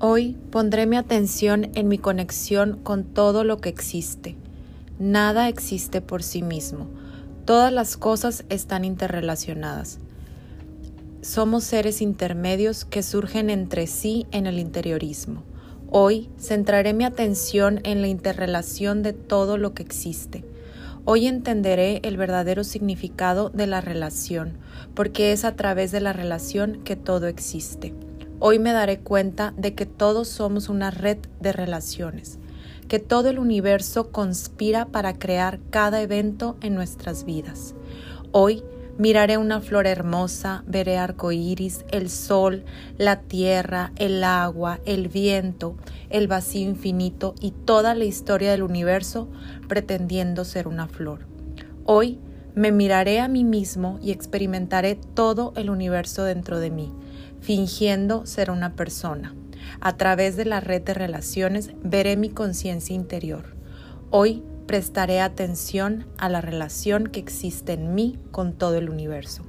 Hoy pondré mi atención en mi conexión con todo lo que existe. Nada existe por sí mismo. Todas las cosas están interrelacionadas. Somos seres intermedios que surgen entre sí en el interiorismo. Hoy centraré mi atención en la interrelación de todo lo que existe. Hoy entenderé el verdadero significado de la relación, porque es a través de la relación que todo existe. Hoy me daré cuenta de que todos somos una red de relaciones, que todo el universo conspira para crear cada evento en nuestras vidas. Hoy miraré una flor hermosa, veré iris, el sol, la tierra, el agua, el viento, el vacío infinito y toda la historia del universo pretendiendo ser una flor. Hoy me miraré a mí mismo y experimentaré todo el universo dentro de mí fingiendo ser una persona. A través de la red de relaciones veré mi conciencia interior. Hoy prestaré atención a la relación que existe en mí con todo el universo.